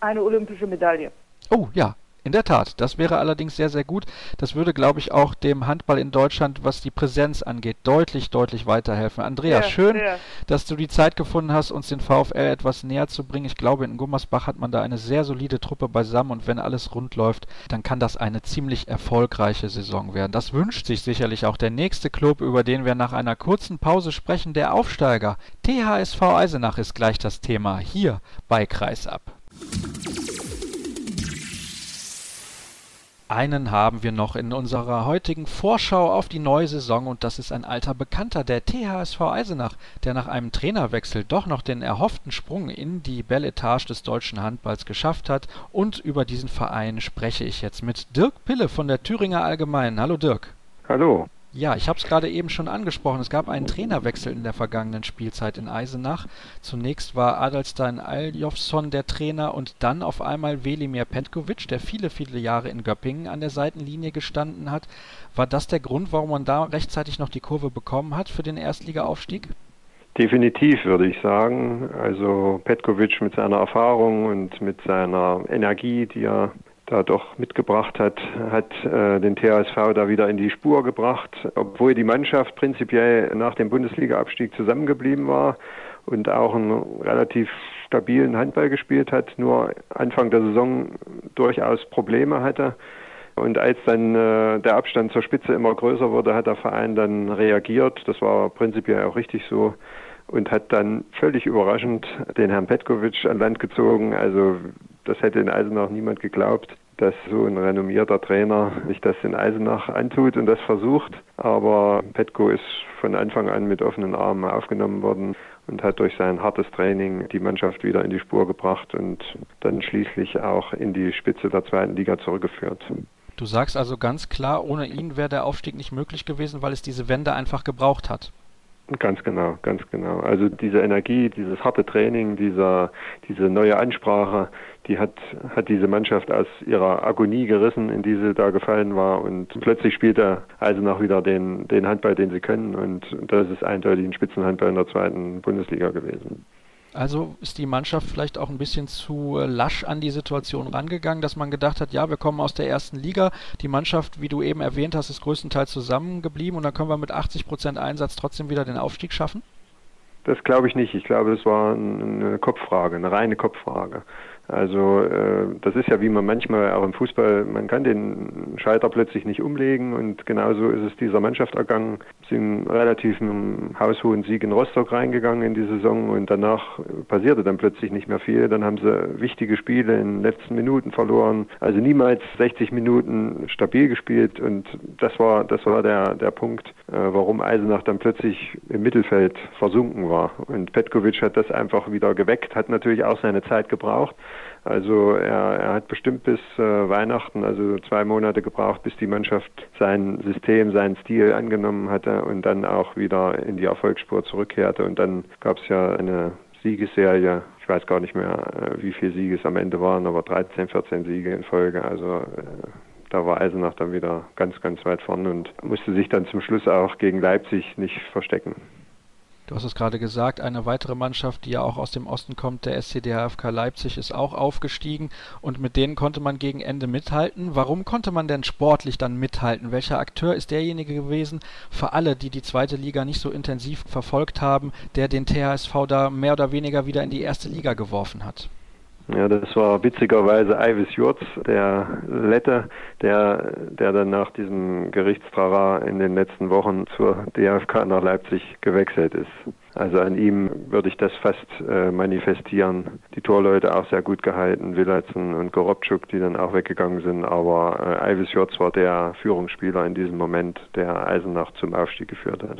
Eine olympische Medaille. Oh ja, in der Tat, das wäre allerdings sehr, sehr gut. Das würde, glaube ich, auch dem Handball in Deutschland, was die Präsenz angeht, deutlich, deutlich weiterhelfen. Andreas, Ja, schön, sehr. dass du die Zeit gefunden hast, uns den VfL etwas näher zu bringen. Ich glaube, in Gummersbach hat man da eine sehr solide Truppe beisammen und wenn alles rund läuft, dann kann das eine ziemlich erfolgreiche Saison werden. Das wünscht sich sicherlich auch der nächste Club, über den wir nach einer kurzen Pause sprechen, der Aufsteiger. THSV Eisenach ist gleich das Thema hier bei Kreisab. Einen haben wir noch in unserer heutigen Vorschau auf die neue Saison und das ist ein alter Bekannter, der THSV Eisenach, der nach einem Trainerwechsel doch noch den erhofften Sprung in die Belletage des deutschen Handballs geschafft hat und über diesen Verein spreche ich jetzt mit Dirk Pille von der Thüringer Allgemeinen. Hallo Dirk. Hallo. Ja, ich habe es gerade eben schon angesprochen. Es gab einen Trainerwechsel in der vergangenen Spielzeit in Eisenach. Zunächst war Adalstein Aljofsson der Trainer und dann auf einmal Velimir Petkovic, der viele, viele Jahre in Göppingen an der Seitenlinie gestanden hat. War das der Grund, warum man da rechtzeitig noch die Kurve bekommen hat für den Erstligaaufstieg? Definitiv würde ich sagen. Also Petkovic mit seiner Erfahrung und mit seiner Energie, die er da doch mitgebracht hat, hat äh, den THSV da wieder in die Spur gebracht, obwohl die Mannschaft prinzipiell nach dem Bundesliga-Abstieg zusammengeblieben war und auch einen relativ stabilen Handball gespielt hat, nur Anfang der Saison durchaus Probleme hatte. Und als dann äh, der Abstand zur Spitze immer größer wurde, hat der Verein dann reagiert. Das war prinzipiell auch richtig so und hat dann völlig überraschend den Herrn Petkovic an Land gezogen. Also das hätte in Eisenach niemand geglaubt, dass so ein renommierter Trainer sich das in Eisenach antut und das versucht. Aber Petko ist von Anfang an mit offenen Armen aufgenommen worden und hat durch sein hartes Training die Mannschaft wieder in die Spur gebracht und dann schließlich auch in die Spitze der zweiten Liga zurückgeführt. Du sagst also ganz klar, ohne ihn wäre der Aufstieg nicht möglich gewesen, weil es diese Wende einfach gebraucht hat. Ganz genau, ganz genau. Also diese Energie, dieses harte Training, dieser, diese neue Ansprache, die hat, hat diese Mannschaft aus ihrer Agonie gerissen, in die sie da gefallen war. Und plötzlich spielt er Eisenach wieder den, den Handball, den sie können. Und das ist eindeutig ein Spitzenhandball in der zweiten Bundesliga gewesen. Also ist die Mannschaft vielleicht auch ein bisschen zu äh, lasch an die Situation rangegangen, dass man gedacht hat, ja, wir kommen aus der ersten Liga. Die Mannschaft, wie du eben erwähnt hast, ist größtenteils zusammengeblieben und dann können wir mit 80 Prozent Einsatz trotzdem wieder den Aufstieg schaffen? Das glaube ich nicht. Ich glaube, das war eine Kopffrage, eine reine Kopffrage. Also äh, das ist ja wie man manchmal auch im Fußball, man kann den Schalter plötzlich nicht umlegen und genauso ist es dieser Mannschaft ergangen. Sind relativ einem haushohen Sieg in Rostock reingegangen in die Saison und danach passierte dann plötzlich nicht mehr viel. Dann haben sie wichtige Spiele in den letzten Minuten verloren. Also niemals 60 Minuten stabil gespielt und das war das war der der Punkt, äh, warum Eisenach dann plötzlich im Mittelfeld versunken war. Und Petkovic hat das einfach wieder geweckt, hat natürlich auch seine Zeit gebraucht. Also er, er hat bestimmt bis äh, Weihnachten, also zwei Monate gebraucht, bis die Mannschaft sein System, seinen Stil angenommen hatte und dann auch wieder in die Erfolgsspur zurückkehrte. Und dann gab es ja eine Siegesserie. Ich weiß gar nicht mehr, äh, wie viele Siege es am Ende waren, aber 13, 14 Siege in Folge. Also äh, da war Eisenach dann wieder ganz, ganz weit vorne und musste sich dann zum Schluss auch gegen Leipzig nicht verstecken. Du hast es gerade gesagt, eine weitere Mannschaft, die ja auch aus dem Osten kommt, der SCDHFK Leipzig, ist auch aufgestiegen und mit denen konnte man gegen Ende mithalten. Warum konnte man denn sportlich dann mithalten? Welcher Akteur ist derjenige gewesen, für alle, die die zweite Liga nicht so intensiv verfolgt haben, der den THSV da mehr oder weniger wieder in die erste Liga geworfen hat? Ja, das war witzigerweise Ivis Jurz, der Lette, der, der dann nach diesem Gerichtstrara in den letzten Wochen zur DFK nach Leipzig gewechselt ist. Also an ihm würde ich das fast äh, manifestieren. Die Torleute auch sehr gut gehalten, Willardsen und Gorobczuk, die dann auch weggegangen sind. Aber äh, Ivis Jurz war der Führungsspieler in diesem Moment, der Eisenach zum Aufstieg geführt hat.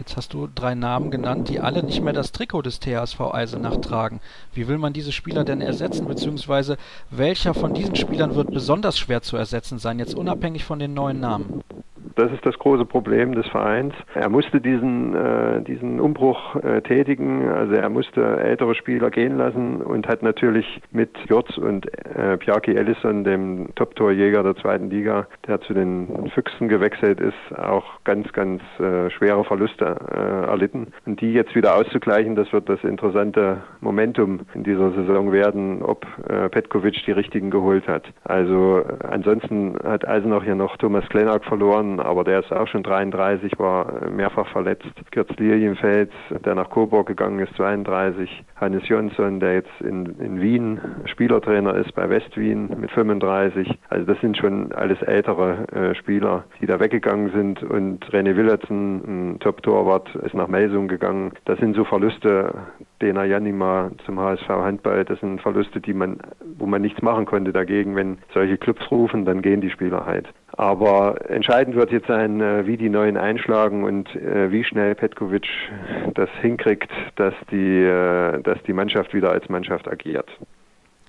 Jetzt hast du drei Namen genannt, die alle nicht mehr das Trikot des THSV Eisenach tragen. Wie will man diese Spieler denn ersetzen, beziehungsweise welcher von diesen Spielern wird besonders schwer zu ersetzen sein, jetzt unabhängig von den neuen Namen? Das ist das große Problem des Vereins. Er musste diesen, äh, diesen Umbruch äh, tätigen, also er musste ältere Spieler gehen lassen und hat natürlich mit Jürz und äh, Bjarki Ellison, dem Top-Torjäger der zweiten Liga, der zu den Füchsen gewechselt ist, auch ganz, ganz äh, schwere Verluste äh, erlitten. Und die jetzt wieder auszugleichen, das wird das interessante Momentum in dieser Saison werden, ob äh, Petkovic die richtigen geholt hat. Also äh, ansonsten hat Eisenach ja noch Thomas Klenark verloren, aber der ist auch schon 33, war mehrfach verletzt. Kürz Lilienfels, der nach Coburg gegangen ist, 32. Hannes Jonsson, der jetzt in, in Wien Spielertrainer ist bei Westwien mit 35. Also das sind schon alles ältere äh, Spieler, die da weggegangen sind. Und René Willertsen, ein Top-Torwart, ist nach Melsung gegangen. Das sind so Verluste, Dena Janima zum HSV Handball, das sind Verluste, die man, wo man nichts machen konnte dagegen. Wenn solche Clubs rufen, dann gehen die Spieler halt. Aber entscheidend wird jetzt sein, äh, wie die Neuen einschlagen und äh, wie schnell Petkovic das hinkriegt, dass die, äh, dass die Mannschaft wieder als Mannschaft agiert.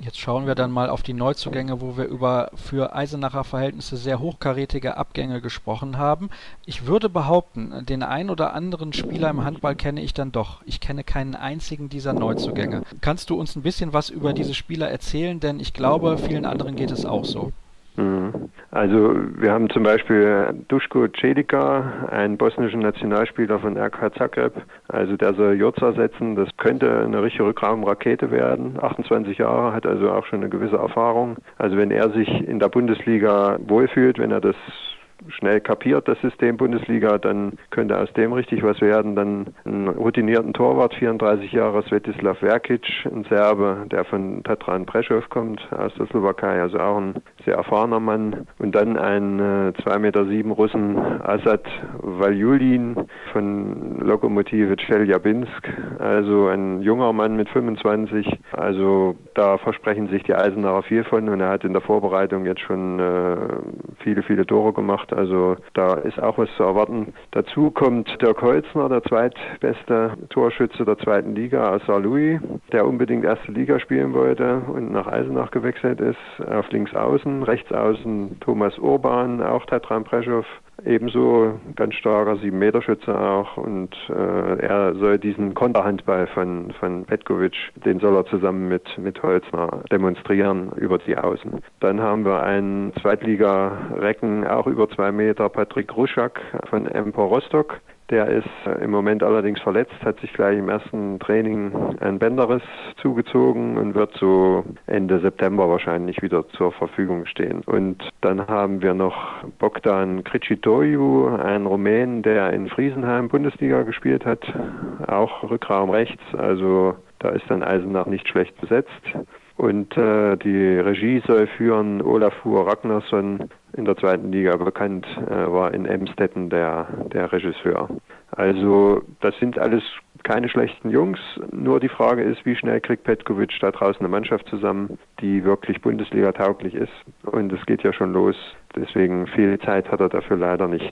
Jetzt schauen wir dann mal auf die Neuzugänge, wo wir über für Eisenacher Verhältnisse sehr hochkarätige Abgänge gesprochen haben. Ich würde behaupten, den ein oder anderen Spieler im Handball kenne ich dann doch. Ich kenne keinen einzigen dieser Neuzugänge. Kannst du uns ein bisschen was über diese Spieler erzählen? Denn ich glaube, vielen anderen geht es auch so. Mhm. Also wir haben zum Beispiel Duško Celica, einen bosnischen Nationalspieler von RK Zagreb. Also der soll Jurz ersetzen. Das könnte eine richtige Rückraumrakete werden. 28 Jahre, hat also auch schon eine gewisse Erfahrung. Also wenn er sich in der Bundesliga wohlfühlt, wenn er das schnell kapiert, das System Bundesliga, dann könnte aus dem richtig was werden. Dann einen routinierten Torwart, 34 Jahre, Svetislav Verkic, ein Serbe, der von Tatran Preschow kommt, aus der Slowakei, also auch ein sehr erfahrener Mann. Und dann ein äh, 2,7 Meter Russen, Asad Valjulin von Lokomotive Tscheljabinsk, also ein junger Mann mit 25. Also da versprechen sich die Eisenacher viel von und er hat in der Vorbereitung jetzt schon äh, viele, viele Tore gemacht. Also da ist auch was zu erwarten. Dazu kommt Dirk Holzner, der zweitbeste Torschütze der zweiten Liga aus Saarlouis, der unbedingt erste Liga spielen wollte und nach Eisenach gewechselt ist. Auf links außen, rechts außen Thomas Urban, auch Tatran Preschow, ebenso ganz starker 7-Meter-Schütze auch und äh, er soll diesen Konterhandball von, von Petkovic, den soll er zusammen mit, mit Holzner demonstrieren über die Außen. Dann haben wir einen Zweitliga-Recken, auch über zwei Meter, Patrick Ruschak von Empor Rostock. Der ist im Moment allerdings verletzt, hat sich gleich im ersten Training ein Bänderriss zugezogen und wird so Ende September wahrscheinlich wieder zur Verfügung stehen. Und dann haben wir noch Bogdan Kricitoiu, ein Rumän, der in Friesenheim Bundesliga gespielt hat, auch Rückraum rechts, also da ist dann Eisenach nicht schlecht besetzt. Und äh, die Regie soll führen Olafur Ragnarsson, in der zweiten Liga bekannt, äh, war in Emstetten der, der Regisseur. Also das sind alles keine schlechten Jungs, nur die Frage ist, wie schnell kriegt Petkovic da draußen eine Mannschaft zusammen, die wirklich Bundesliga tauglich ist. Und es geht ja schon los, deswegen viel Zeit hat er dafür leider nicht.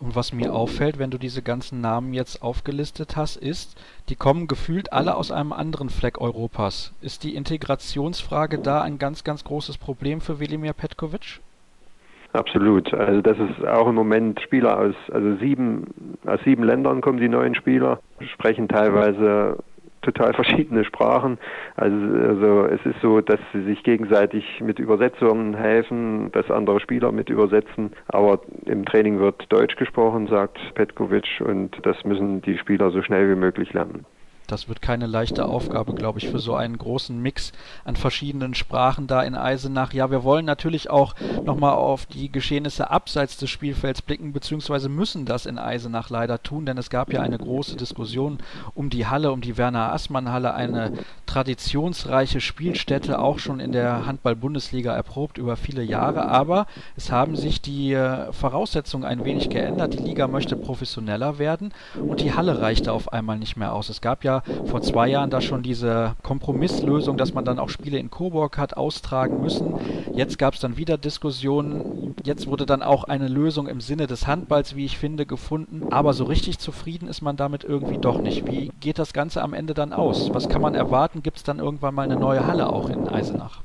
Und was mir auffällt, wenn du diese ganzen Namen jetzt aufgelistet hast, ist, die kommen gefühlt alle aus einem anderen Fleck Europas. Ist die Integrationsfrage da ein ganz, ganz großes Problem für Velimir Petkovic? Absolut. Also das ist auch im Moment Spieler aus, also sieben, aus sieben Ländern kommen die neuen Spieler, sprechen teilweise total verschiedene Sprachen. Also, also es ist so, dass sie sich gegenseitig mit Übersetzungen helfen, dass andere Spieler mit übersetzen. Aber im Training wird Deutsch gesprochen, sagt Petkovic, und das müssen die Spieler so schnell wie möglich lernen. Das wird keine leichte Aufgabe, glaube ich, für so einen großen Mix an verschiedenen Sprachen da in Eisenach. Ja, wir wollen natürlich auch nochmal auf die Geschehnisse abseits des Spielfelds blicken, beziehungsweise müssen das in Eisenach leider tun, denn es gab ja eine große Diskussion um die Halle, um die Werner-Assmann-Halle, eine traditionsreiche Spielstätte, auch schon in der Handball-Bundesliga erprobt über viele Jahre. Aber es haben sich die äh, Voraussetzungen ein wenig geändert. Die Liga möchte professioneller werden und die Halle reichte auf einmal nicht mehr aus. Es gab ja vor zwei Jahren da schon diese Kompromisslösung, dass man dann auch Spiele in Coburg hat austragen müssen. Jetzt gab es dann wieder Diskussionen. Jetzt wurde dann auch eine Lösung im Sinne des Handballs, wie ich finde, gefunden. Aber so richtig zufrieden ist man damit irgendwie doch nicht. Wie geht das Ganze am Ende dann aus? Was kann man erwarten? Gibt es dann irgendwann mal eine neue Halle auch in Eisenach?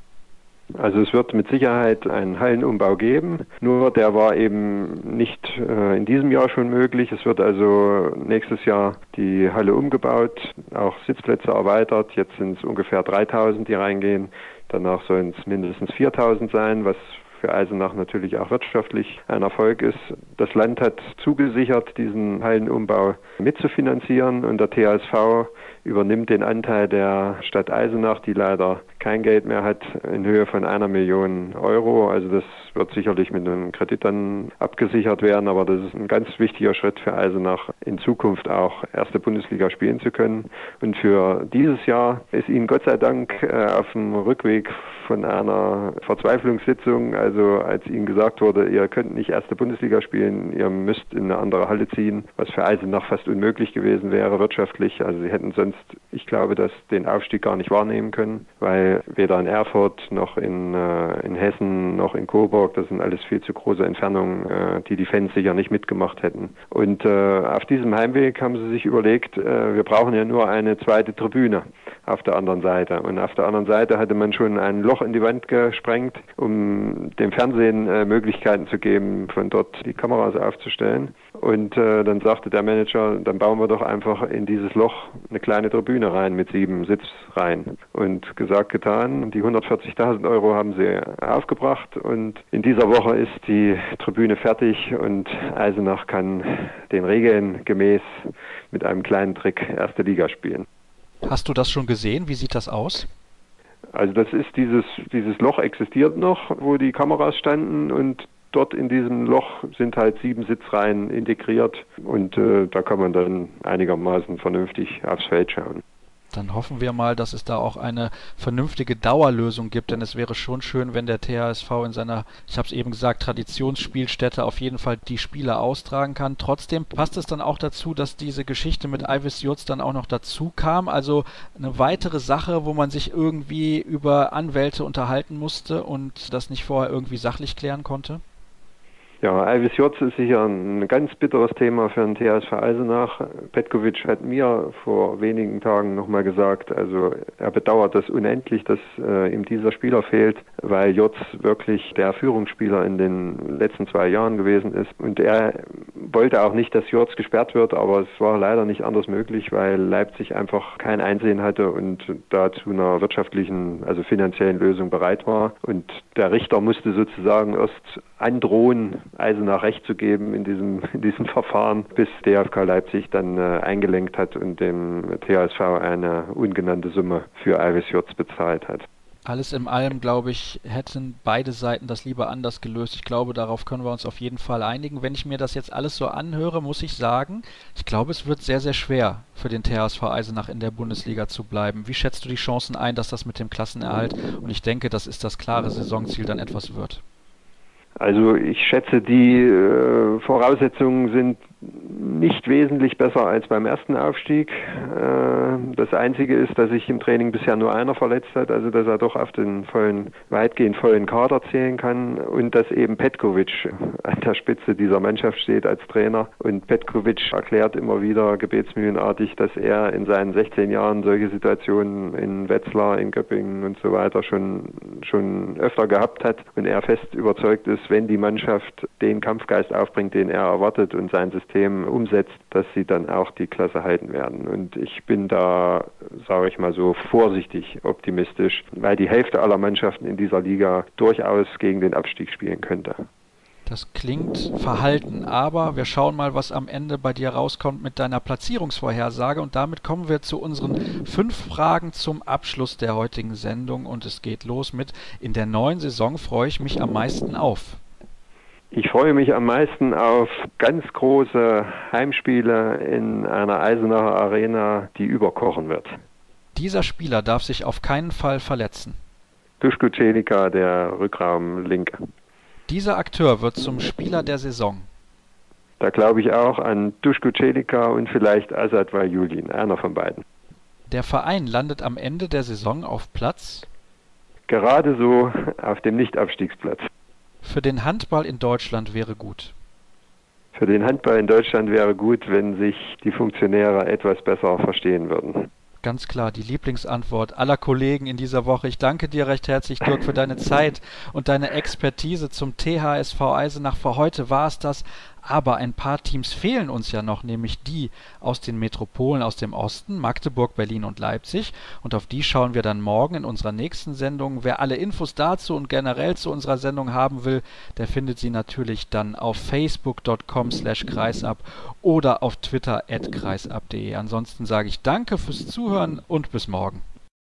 Also es wird mit Sicherheit einen Hallenumbau geben, nur der war eben nicht äh, in diesem Jahr schon möglich. Es wird also nächstes Jahr die Halle umgebaut, auch Sitzplätze erweitert. Jetzt sind es ungefähr 3000, die reingehen. Danach sollen es mindestens 4000 sein, was für Eisenach natürlich auch wirtschaftlich ein Erfolg ist. Das Land hat zugesichert, diesen Hallenumbau mitzufinanzieren und der THSV übernimmt den Anteil der Stadt Eisenach, die leider kein Geld mehr hat, in Höhe von einer Million Euro. Also das wird sicherlich mit einem Kredit dann abgesichert werden, aber das ist ein ganz wichtiger Schritt für Eisenach, in Zukunft auch erste Bundesliga spielen zu können. Und für dieses Jahr ist Ihnen Gott sei Dank äh, auf dem Rückweg von einer Verzweiflungssitzung, also als Ihnen gesagt wurde, ihr könnt nicht erste Bundesliga spielen, ihr müsst in eine andere Halle ziehen, was für Eisenach fast unmöglich gewesen wäre wirtschaftlich. Also sie hätten sonst, ich glaube, dass den Aufstieg gar nicht wahrnehmen können, weil weder in Erfurt noch in, äh, in Hessen noch in Coburg, das sind alles viel zu große Entfernungen, äh, die die Fans sicher nicht mitgemacht hätten. Und äh, auf diesem Heimweg haben sie sich überlegt, äh, wir brauchen ja nur eine zweite Tribüne auf der anderen Seite. Und auf der anderen Seite hatte man schon ein Loch in die Wand gesprengt, um dem Fernsehen äh, Möglichkeiten zu geben, von dort die Kameras aufzustellen. Und äh, dann sagte der Manager, dann bauen wir doch einfach in dieses Loch eine kleine Tribüne rein mit sieben Sitzreihen. Und gesagt, getan. Die 140.000 Euro haben sie aufgebracht und in dieser Woche ist die Tribüne fertig und Eisenach kann den Regeln gemäß mit einem kleinen Trick erste Liga spielen. Hast du das schon gesehen? Wie sieht das aus? Also das ist dieses, dieses Loch existiert noch, wo die Kameras standen und dort in diesem Loch sind halt sieben Sitzreihen integriert und äh, da kann man dann einigermaßen vernünftig aufs Feld schauen dann hoffen wir mal, dass es da auch eine vernünftige Dauerlösung gibt, denn es wäre schon schön, wenn der THSV in seiner, ich habe es eben gesagt, Traditionsspielstätte auf jeden Fall die Spiele austragen kann. Trotzdem passt es dann auch dazu, dass diese Geschichte mit Ivis Jutz dann auch noch dazu kam, also eine weitere Sache, wo man sich irgendwie über Anwälte unterhalten musste und das nicht vorher irgendwie sachlich klären konnte? Ja, Alvis Jotz ist sicher ein ganz bitteres Thema für den THSV Eisenach. Petkovic hat mir vor wenigen Tagen nochmal gesagt, also er bedauert das unendlich, dass äh, ihm dieser Spieler fehlt, weil Jotz wirklich der Führungsspieler in den letzten zwei Jahren gewesen ist. Und er wollte auch nicht, dass Jotz gesperrt wird, aber es war leider nicht anders möglich, weil Leipzig einfach kein Einsehen hatte und da zu einer wirtschaftlichen, also finanziellen Lösung bereit war. Und der Richter musste sozusagen erst androhen, Eisenach recht zu geben in diesem, [LAUGHS] in diesem Verfahren, bis DFK Leipzig dann äh, eingelenkt hat und dem THSV eine ungenannte Summe für Iris Jutz bezahlt hat. Alles in allem, glaube ich, hätten beide Seiten das lieber anders gelöst. Ich glaube, darauf können wir uns auf jeden Fall einigen. Wenn ich mir das jetzt alles so anhöre, muss ich sagen, ich glaube, es wird sehr, sehr schwer für den THSV Eisenach in der Bundesliga zu bleiben. Wie schätzt du die Chancen ein, dass das mit dem Klassenerhalt, und ich denke, das ist das klare Saisonziel, dann etwas wird? Also ich schätze, die äh, Voraussetzungen sind nicht wesentlich besser als beim ersten Aufstieg. Äh, das Einzige ist, dass sich im Training bisher nur einer verletzt hat, also dass er doch auf den vollen, weitgehend vollen Kader zählen kann und dass eben Petkovic an der Spitze dieser Mannschaft steht als Trainer. Und Petkovic erklärt immer wieder gebetsmühlenartig, dass er in seinen 16 Jahren solche Situationen in Wetzlar, in Göppingen und so weiter schon, schon öfter gehabt hat und er fest überzeugt ist, wenn die Mannschaft den Kampfgeist aufbringt, den er erwartet und sein System System umsetzt, dass sie dann auch die Klasse halten werden. Und ich bin da, sage ich mal so, vorsichtig optimistisch, weil die Hälfte aller Mannschaften in dieser Liga durchaus gegen den Abstieg spielen könnte. Das klingt verhalten, aber wir schauen mal, was am Ende bei dir rauskommt mit deiner Platzierungsvorhersage. Und damit kommen wir zu unseren fünf Fragen zum Abschluss der heutigen Sendung. Und es geht los mit, in der neuen Saison freue ich mich am meisten auf. Ich freue mich am meisten auf ganz große Heimspiele in einer Eisenacher Arena, die überkochen wird. Dieser Spieler darf sich auf keinen Fall verletzen. Duschko Celica, der Rückraum Linke. Dieser Akteur wird zum Spieler der Saison. Da glaube ich auch an Duschko Celica und vielleicht Asad Valjulin, einer von beiden. Der Verein landet am Ende der Saison auf Platz? Gerade so auf dem Nichtabstiegsplatz. Für den Handball in Deutschland wäre gut. Für den Handball in Deutschland wäre gut, wenn sich die Funktionäre etwas besser verstehen würden. ganz klar die Lieblingsantwort aller Kollegen in dieser Woche. Ich danke dir recht herzlich, Dirk, für deine Zeit und deine Expertise zum THSV Eisenach. Für heute war es das. Aber ein paar Teams fehlen uns ja noch, nämlich die aus den Metropolen aus dem Osten, Magdeburg, Berlin und Leipzig. Und auf die schauen wir dann morgen in unserer nächsten Sendung. Wer alle Infos dazu und generell zu unserer Sendung haben will, der findet sie natürlich dann auf facebook.com slash kreisab oder auf twitter at kreisab.de. Ansonsten sage ich danke fürs Zuhören und bis morgen.